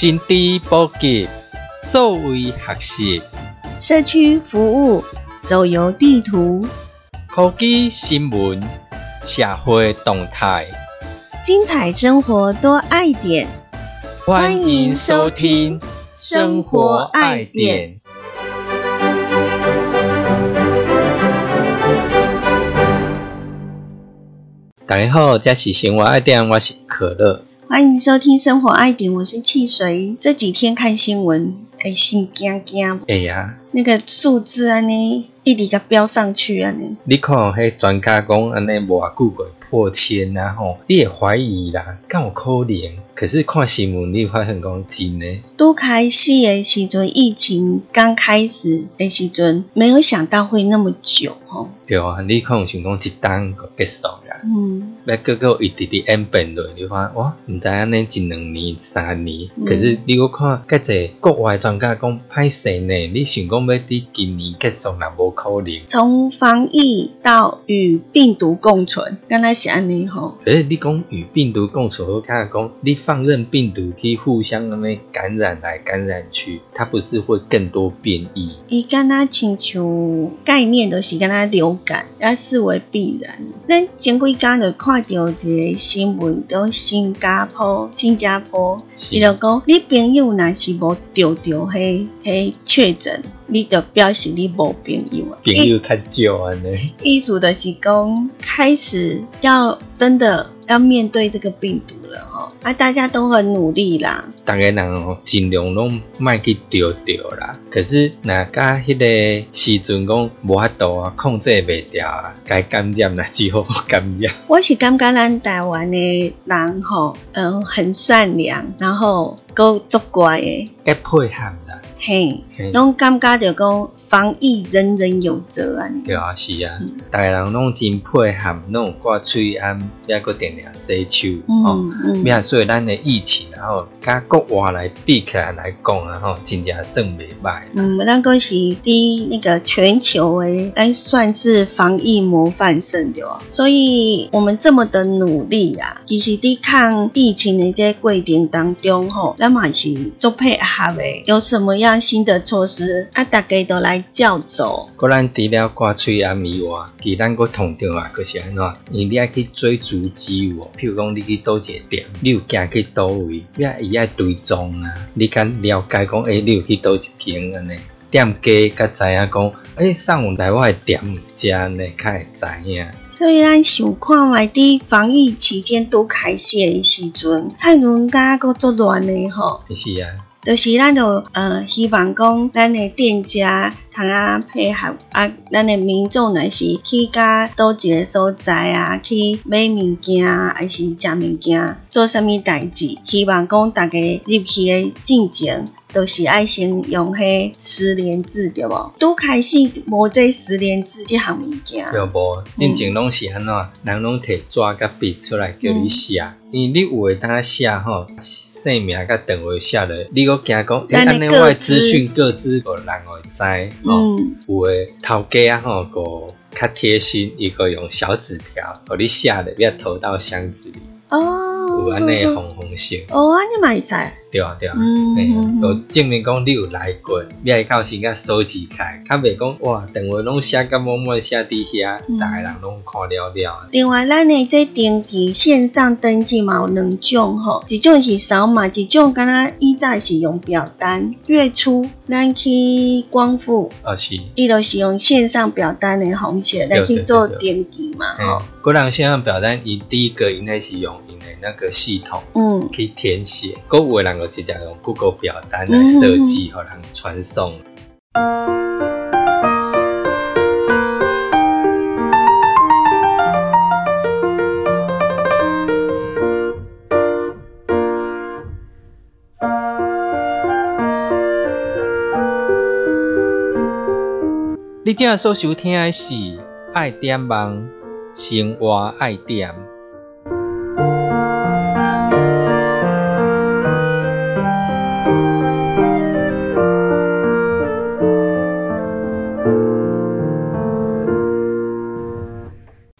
新知普及，数位学习，社区服务，走游地图，科技新闻，社会动态，精彩生活多爱点。欢迎收听《生活爱点》。大家好，这是《生活爱点》，我是可乐。欢迎收听《生活爱点》，我是汽水。这几天看新闻，哎，心惊惊。哎呀，那个数字安尼一直甲飙上去安尼。你看，迄专家讲安尼无偌久过破千啊吼，你也怀疑啦，敢有可能？可是看新闻，你发现讲真诶。都开始的时阵，疫情刚开始的时阵，没有想到会那么久吼。对啊，你可能想讲一单就结束啦。嗯，要个个一直直演变落，你看哇，毋知安尼一两年、三年，可是你我看介济国外专家讲歹势呢，你想讲要伫今年结束，那无可能。从防疫到与病毒共存，刚才是安尼吼。诶，你讲与病毒共处，我看讲你放任病毒去互相安尼感染来感染去，它不是会更多变异？伊敢若亲像概念都是敢若流感，要视为必然。咱前几工就看到一个新闻，讲新加坡，新加坡，伊就讲你朋友若是无着着迄迄确诊，你就表示你无朋友啊。朋友较少安尼。意思就是讲，开始要真的要面对这个病毒了哦，啊，大家都很努力啦。逐个人哦，尽量拢卖去丢丢啦。可是那甲迄个时阵讲无法度啊，控制袂掉啊，该感染啦，只好感染。我是感觉咱台湾的人吼，嗯，很善良，然后够足乖的，该配合啦。嘿嘿，拢感觉着讲防疫人人有责啊。对啊，是啊，逐个人拢真配合，拢有挂喙安，抑个定定洗手吼。嗯嗯，面所以咱的疫情，然后甲国外来比起来来讲啊，吼，真正算袂歹。嗯，咱讲是伫那个全球诶，咱算是防疫模范生对吧？所以我们这么的努力啊，其实伫抗疫情的这过程当中吼，咱嘛是做配合诶。有什么样新的措施啊？大家都来教走。个咱除了挂喙安以外，其咱个痛着啊，就是安怎？因你爱去追逐机譬如讲你去倒一个店，你有行去倒位，你爱伊爱追踪啊。你敢了解讲，诶、你有去倒一间安尼？店家甲知影讲，诶、送有来我的店食呢，较会知影。所以咱想看卖伫防疫期间拄开始的时阵，太人家个作乱的吼。是啊，就是咱就呃希望讲咱的店家通啊配合啊，咱的民众若是去甲倒一个所在啊，去买物件啊，还是食物件，做啥物代志，希望讲大家入去的进前。都是爱先用迄十连字对无？拄开始无这十连字即项物件。对无？进前拢是安怎？人拢摕纸甲笔出来叫你写，因为你有诶当写吼，姓名甲电话写落，你搁惊讲，诶，安尼我诶资讯各自互人会知吼。嗯，有诶头家啊吼个较贴心，伊个用小纸条，互你写咧，要投到箱子里，哦，有安尼红红性。哦，安尼嘛会使。对啊对啊，嗯嘿嗯就证明讲你有来过，你爱到时甲收集起来，较袂讲哇，电话拢写甲满满写伫遐，嗯逐个人拢看了了。另外，咱的这登记线上登记嘛有两种吼，一种是扫码，一种敢若以早是用表单。月初咱去光复，啊是，伊就是用线上表单的方式来去做登记嘛吼嘿。，个人线上表单，伊第一个应该是用的那个系统。嗯，去填写，购物的人就直接用 Google 表单来设计，和人传送。你正所收听的是《爱点网生活爱点》。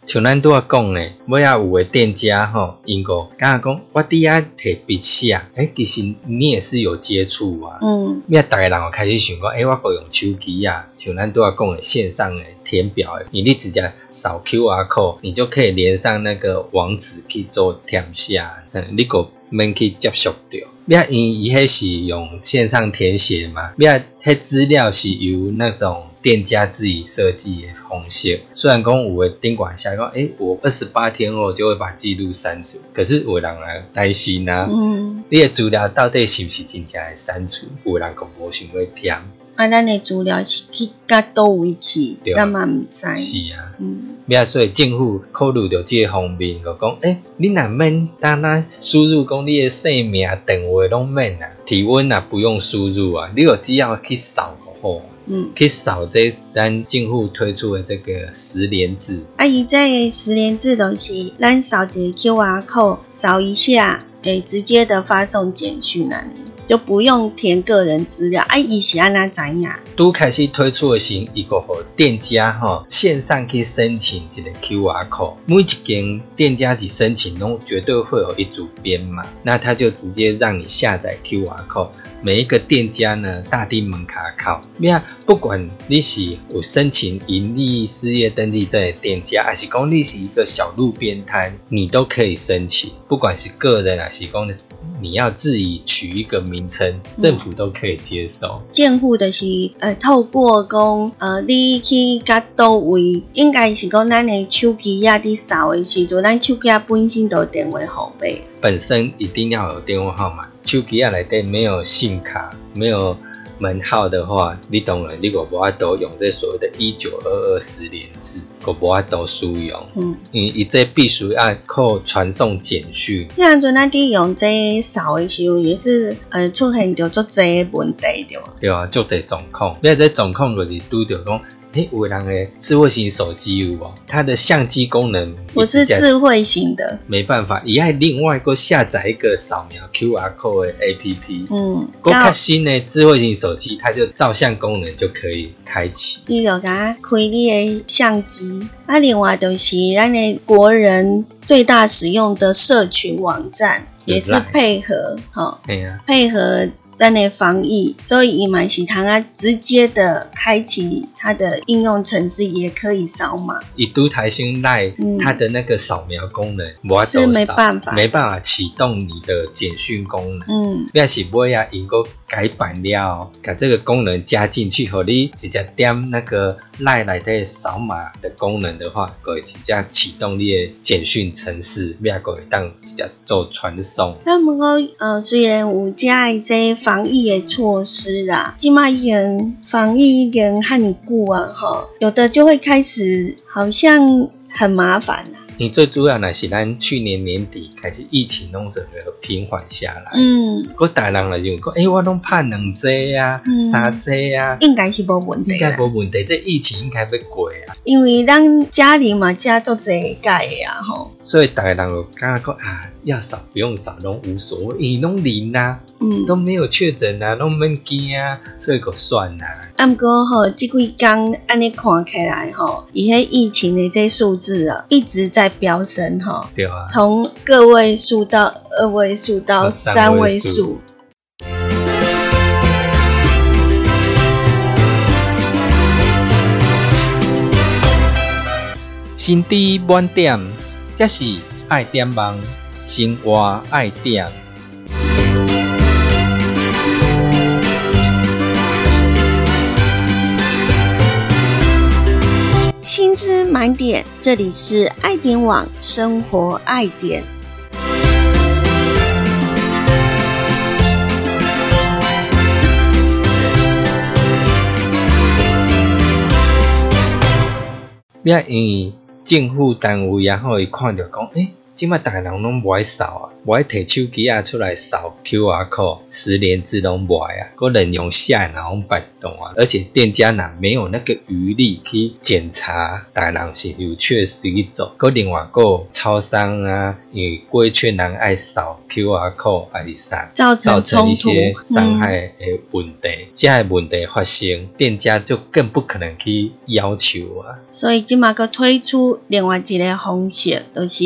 像咱拄啊讲诶，尾仔有诶店家吼，因个敢若讲我伫遐摕笔写，诶，其实你也是有接触啊。嗯咩逐个人有开始想讲，诶、我个用手机啊，像咱拄啊讲诶线上诶填表诶，你你直接扫 QR code，你就可以连上那个网址去做填写，嗯，你个免去接触着。咩因伊迄是用线上填写嘛，咩迄资料是由那种店家自己设计的方式。虽然讲有的顶管下讲，诶、我二十八天后就会把记录删除，可是有人来担心啊。嗯，你的资料到底是不是真正会删除？有人讲无想要听，啊，咱的资料是去到倒位去对，咱嘛毋知。是啊。嗯咩所以政府考虑到即个方面，就讲，诶、你若免单单输入讲你的姓名、电话拢免啊，体温啊不用输入啊，你就只要去扫就好啊。嗯，去扫这咱近户推出的这个十连制，啊，伊这个十连制就是咱扫一个 QR code，扫一下，诶，直接的发送简讯啊，就不用填个人资料。啊，伊是安怎样？都？开始推出的时，伊个互店家吼线上去申请一个 QR code，每一间店家去申请拢绝对会有一组编码，那他就直接让你下载 QR code。每一个店家呢，大地门卡靠，咩不管你是有申请盈利事业登记证的店家，还是讲你是一个小路边摊，你都可以申请，不管是个人还是讲你要自己取一个名称，政府都可以接受。建户的是呃，透过讲呃，你去甲倒位，应该是讲咱的手机啊，伫扫的时阵，咱手机啊本身都有电话号码。本身一定要有电话号码，手机啊内底没有信卡，没有门号的话，你当然你个无法度用这所谓的一九二二十连字，个无法度使用。嗯，因为伊这必须要靠传送简讯，那阵阵咱伫用这扫的时候，也是呃出现着足侪问题对吧？对啊，就这状况。你这状况就是拄着讲，诶，有的人诶智慧型手机有无？它的相机功能我是智慧型的，没办法，也爱另外个下载一个扫描 QR code 的 APP。嗯，够较新的智慧型手机，它就照相功能就可以开启。你就甲开你的相机，啊，另外就是咱的国人最大使用的社群网站，也是配合吼、哎呀、配合咱的防疫，所以伊嘛是通啊直接的开启它的应用程式，也可以扫码。以都台新赖嗯它的那个扫描功能，我是没办法没办法启动你的简讯功能。嗯，那是不要，因个改版了，把这个功能加进去，和你直接点那个赖来的扫码的功能的话，可以直接启动你的简讯程式，要可以当直接做传送。那么呃，虽然有遮的这防疫的措施啦，即马已经防疫已经和你过啊，吼，有的就会开始好像很麻烦啦。你最主要呢是咱去年年底开始疫情弄整个平缓下来，嗯，个大人来就讲，诶、我拢拍两剂啊嗯，三剂啊，应该是无问题应该啦，无问题，这疫情应该要过啊。因为咱家里嘛加做这改的啊，吼，所以大家人就感觉讲啊，要扫不用扫拢无所谓，伊拢零啊，嗯，都没有确诊啊，拢免惊啊，所以个算啊。啊，毋过吼，即几工安尼看起来吼，伊迄疫情的这数字啊，一直在飙升哈，对啊，从个位数到二位数到到三三位位数数。心知满点，这是爱点网，生活爱点。薪资满点，这里是爱点网生活爱点。你因政府单位然后伊看到讲，诶、即摆逐个人拢无爱扫啊，无爱摕手机啊出来扫 QR code，十连字拢无爱啊，个人用写人拢摆动啊，而且店家呐没有那个余力去检查逐个人是有确实去做，个另外个超商啊，因为规劝人爱扫 QR code 还是啥，造造成冲成一些，伤嗯，害的问题，这样的问题发生，店家就更不可能去要求啊。所以今嘛个推出另外一个方式，就是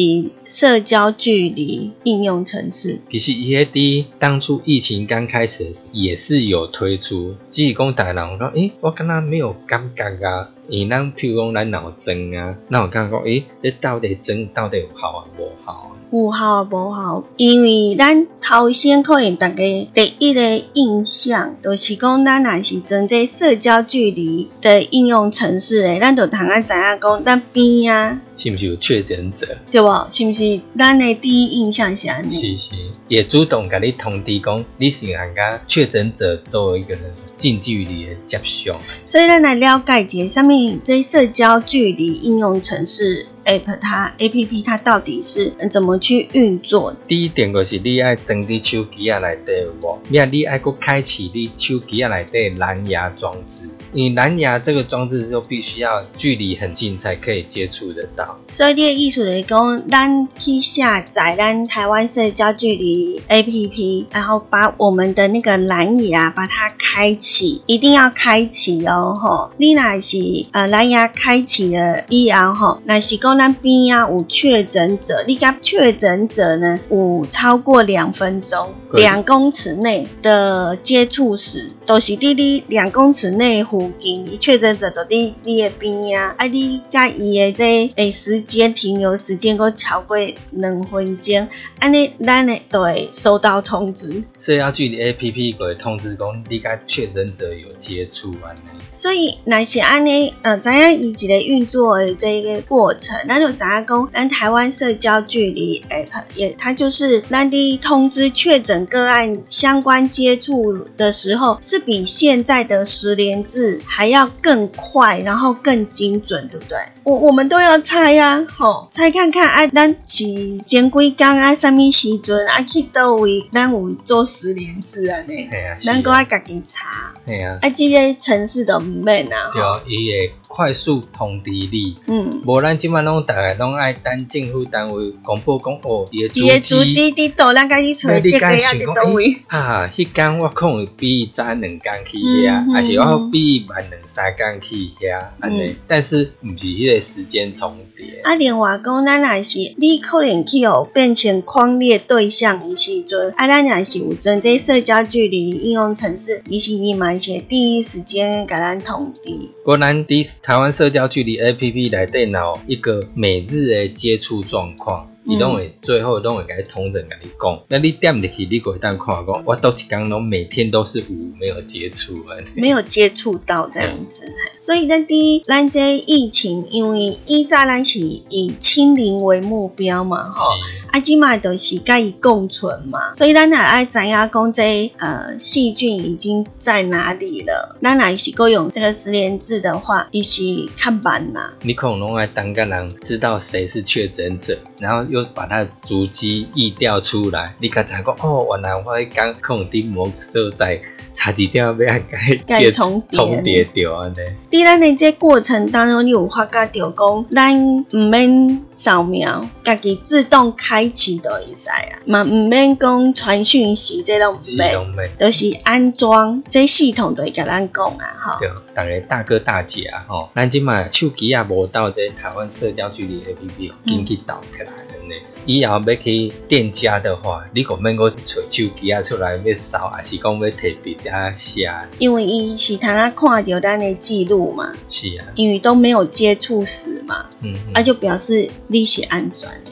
社交距离应用程式。其实 EAD 当初疫情刚开始的时候也是有推出，只是讲大人讲，诶、我刚刚没有感觉啊。伊咱譬如讲咱脑针啊，那有感觉讲，诶、这到底针到底有效啊无效啊？有效啊，无效？因为咱头先可能大家第一个印象，就是讲咱若是装这社交距离的应用程式诶，咱就通啊知影讲咱边啊，是毋是有确诊者？对无？是毋是？咱的第一印象是安尼？是是，也主动甲你通知讲，你是按甲确诊者做一个近距离的接触。所以咱来了解一下，上在社交距离应用程式 App 它 APP 它到底是呃怎么去运作？第一点就是你爱装伫手机啊内底有无？你啊，你爱搁开启你手机啊内底蓝牙装置，你蓝牙这个装置就必须要距离很近才可以接触得到。所以你的意思就是讲，咱去下载咱台湾社交距离 APP，然后把我们的那个蓝牙把它开启，一定要开启哦，吼！你若是呃蓝牙开启了以后吼，若是讲咱边啊有确诊者，你甲确诊者呢有超过两分钟，两公尺内的接触史，都、是伫你两公尺内附近，伊确诊者都伫你的边啊，啊你甲伊的这诶时间停留时间搁超过两分钟，安尼咱的都会收到通知。社交距离 APP 会通知讲你甲确诊者有接触安尼。所以，若是安尼，呃，知影伊一个运作的这个过程，咱就知影讲，咱台湾社交距离 App 也，它就是咱伫通知确诊个案相关接触的时候，是比现在的十连字还要更快，然后更精准，对不对？我我们都要猜呀、吼，猜看看啊，咱是前几工啊，什么时阵啊去倒位，咱有做十连字啊呢？嘿啊，是咱搁啊，爱家己查。系啊，啊，即个城市都毋免啊，对啊，伊会快速通知你。嗯，无咱即摆拢逐个拢爱等政府单位公布讲哦，伊伊的足的足迹。迹伫倒，咱家己找那你这个啊伫敢想讲，倒位，啊，迄工我可能比伊早两工去遐，嗯还是我嗯比伊晚两三工去遐，安尼嗯。但是毋是迄个时间重叠。啊，另外讲，咱也是你可能去哦变成框列对象的时阵，啊，咱也是有针对社交距离应用程式，伊是伊嘛是会第一时间甲咱通知。果然伫台湾社交距离 APP 内底若有一个每日的接触状况，伊拢会最后拢会甲你统整甲你讲。那你点入去，你就会当看讲，我都是讲拢每天都是无没有接触。没有接触到这样子，所以咱第一，咱这疫情，因为以早咱是以清零为目标嘛，吼。是啊，即卖就是甲伊共存嘛，所以咱也爱知影讲这呃细菌已经在哪里了。咱若是够用这个十连制的话，伊是较慢啦。你可能拢爱当个人知道谁是确诊者，然后又把它的足迹疫调出来，你刚才知讲哦，原来我迄工可能伫某个所在差一点要甲伊接甲伊重叠重叠掉安尼。伫咱的这过程当中，你有发觉到讲，咱毋免扫描，家己自动开启就会使啊，嘛毋免讲传讯息，这拢毋是免，拢免。就是安装，这系统就会甲咱讲啊，吼。对，大家大哥大姐啊，吼，咱即卖手机啊无到这台湾社交距离 A P P 哦，紧去导起来了呢。以后要去店家的话，你可免我找手机啊出来要扫，还是讲要摕笔啊写？因为伊是通啊看到咱的记录嘛，是啊，因为都没有接触史嘛。嗯，嗯啊，就表示你是安全的。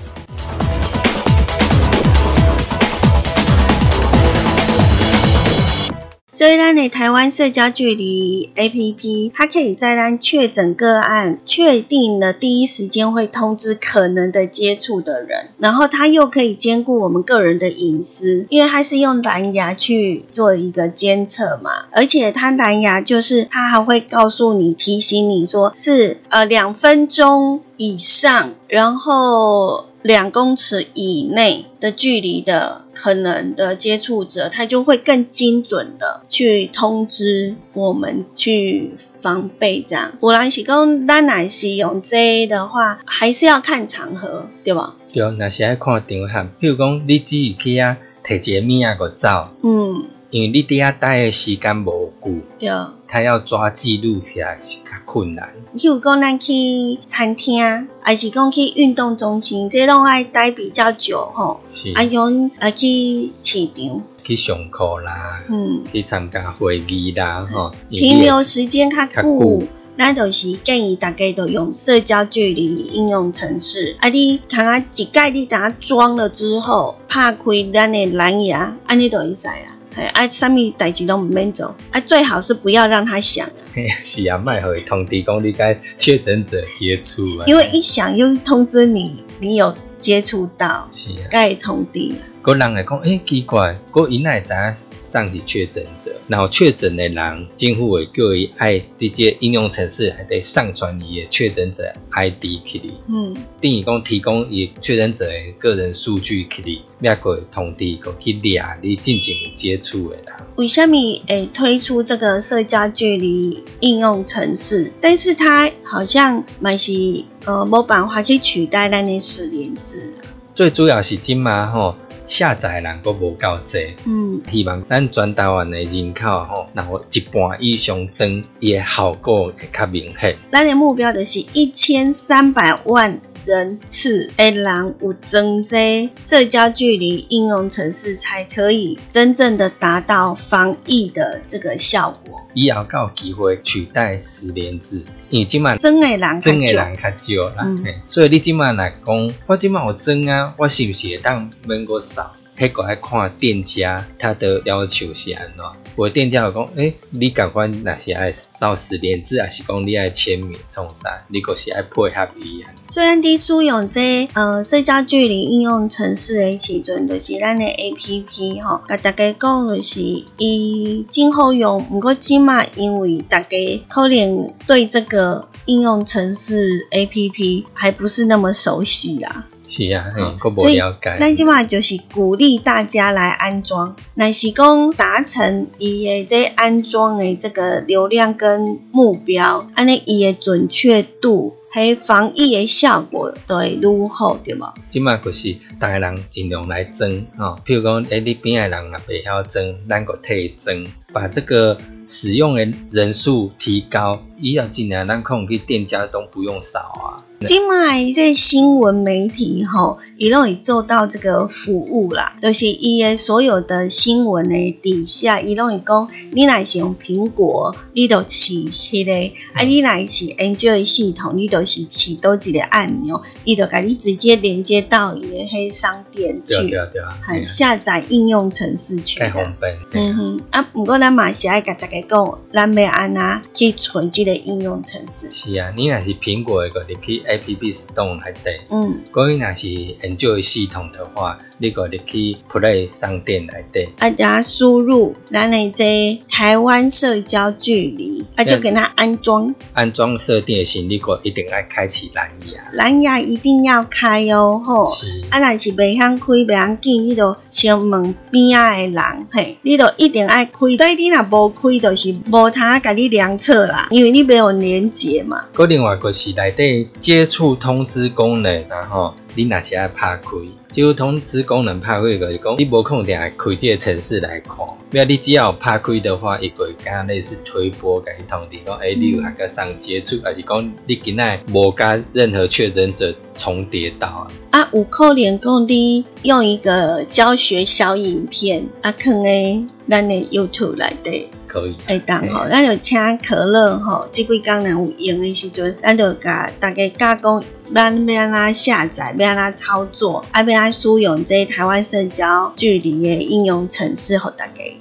所以咱的台湾社交距离 APP，它可以在咱确诊个案确定的第一时间会通知可能的接触的人，然后它又可以兼顾我们个人的隐私，因为它是用蓝牙去做一个监测嘛，而且它蓝牙就是它还会告诉你提醒你说是呃两分钟以上，然后两公尺以内的距离的可能的接触者，他就会更精准的去通知我们去防备这样。不然是讲咱若是用这的话，还是要看场合，对吧？对，若是爱看场合，比如讲你只是去啊摕一个物仔个走，嗯，因为你伫遐待的时间无久，对。他要抓记录起来是较困难。譬如讲咱去餐厅，还是讲去运动中心，这拢爱待比较久吼。是啊，用啊去市场，去上课啦，嗯，去参加会议啦，吼。停留时间较较久久。咱就是建议大家都用社交距离应用程式。啊，你看啊，一盖你等下装了之后，拍开咱的蓝牙，安尼就会使啊。嘿，啊，啥物代志都毋免做，啊，最好是不要让他想啊，嘿是啊，卖互伊通知讲你甲确诊者接触啊。因为一想又通知你，你有接触到，是啊，该通知啊。个人会讲，诶、奇怪，个因哪会知影上是确诊者？然后确诊的人，政府会叫伊爱伫这应用程式内底上传伊的确诊者 ID 去哩。嗯，等于讲提供伊确诊者的个人数据去哩，也个会通知个去掠你进前有接触的人。为什么诶推出这个社交距离应用程式？但是它好像蛮是呃没办法去取代咱的十连制啊。最主要是今嘛吼，下载的人阁无够济。嗯，希望咱全台湾的人口吼，然后一半以上增，伊的效果会较明显。咱的目标就是一千三百万人次的人有增加社交距离应用程式，才可以真正的达到防疫的这个效果。以后才有机会取代十连制，因为即满真的人真的人较少啦，嗯所以你即满来讲，我即满有增啊，我是不是会当免个扫？迄个爱看店家他的要求是安怎？我店家有讲，诶、你赶快若是爱扫十连字，还是讲你爱签名创啥？你个是爱配合伊安。虽然伫使用这呃社交距离应用程式的时阵，就是咱的 A P P 吼，甲大家讲就是伊今后用，毋过起码因为大家可能对这个应用程式 A P P 还不是那么熟悉啦。是啊，嘿，好个无所以了解。咱即嘛就是鼓励大家来安装，乃是讲达成伊的这安装的这个流量跟目标，安尼伊的准确度。还防疫的效果都会愈好，对无？即卖就是逐个人尽量来装吼、譬如讲，诶、你边的人若袂晓装，咱个替伊装，把这个使用的人数提高，以后尽量咱可能去店家都不用扫啊。即卖这新闻媒体吼，伊拢会做到这个服务啦，就是伊的所有的新闻的底下，伊拢会讲，你若是用苹果，你就试迄、个；啊，你若是 Android 系统，你就是试倒一个按钮，伊就甲你直接连接到伊的黑商店去，对对对，很下载应用程式去太。方便。嗯哼，啊，不过咱嘛是爱甲大家讲，咱要安怎去存这个应用程式。是啊，你若是苹果的，个入去 App Store 内底。嗯，如果你若是 Enjoy 系统的话，你个入去 Play 商店内底。啊，等下输入咱的这台湾社交距离，啊，就给它安装安装设定的时，你个一定要开启蓝牙。蓝牙，一定要开哦，吼。是。啊，若是袂晓开，袂晓紧，你就先问边仔的人，嘿，你就一定爱开。所以你若无开，就是无通甲你量测啦，因为你没有连接嘛。个另外个是内底接触通知功能，然后你若是爱拍开，就通知功能拍开就是讲，你无可能定开这个程式来看，要你只要拍开的话，伊会敢类似推波甲你通知讲，诶、你有还甲上接触，还是讲你今仔无甲任何确诊者重叠到啊？啊，有可能讲你用一个教学小影片啊，放诶咱的 YouTube 内底。可以。会当吼，咱就请可乐吼，即几工若有用诶时阵，咱就甲大家教讲，咱要安怎下载，要安怎操作，啊，要安怎使用在台湾社交距离的应用程式，互大家。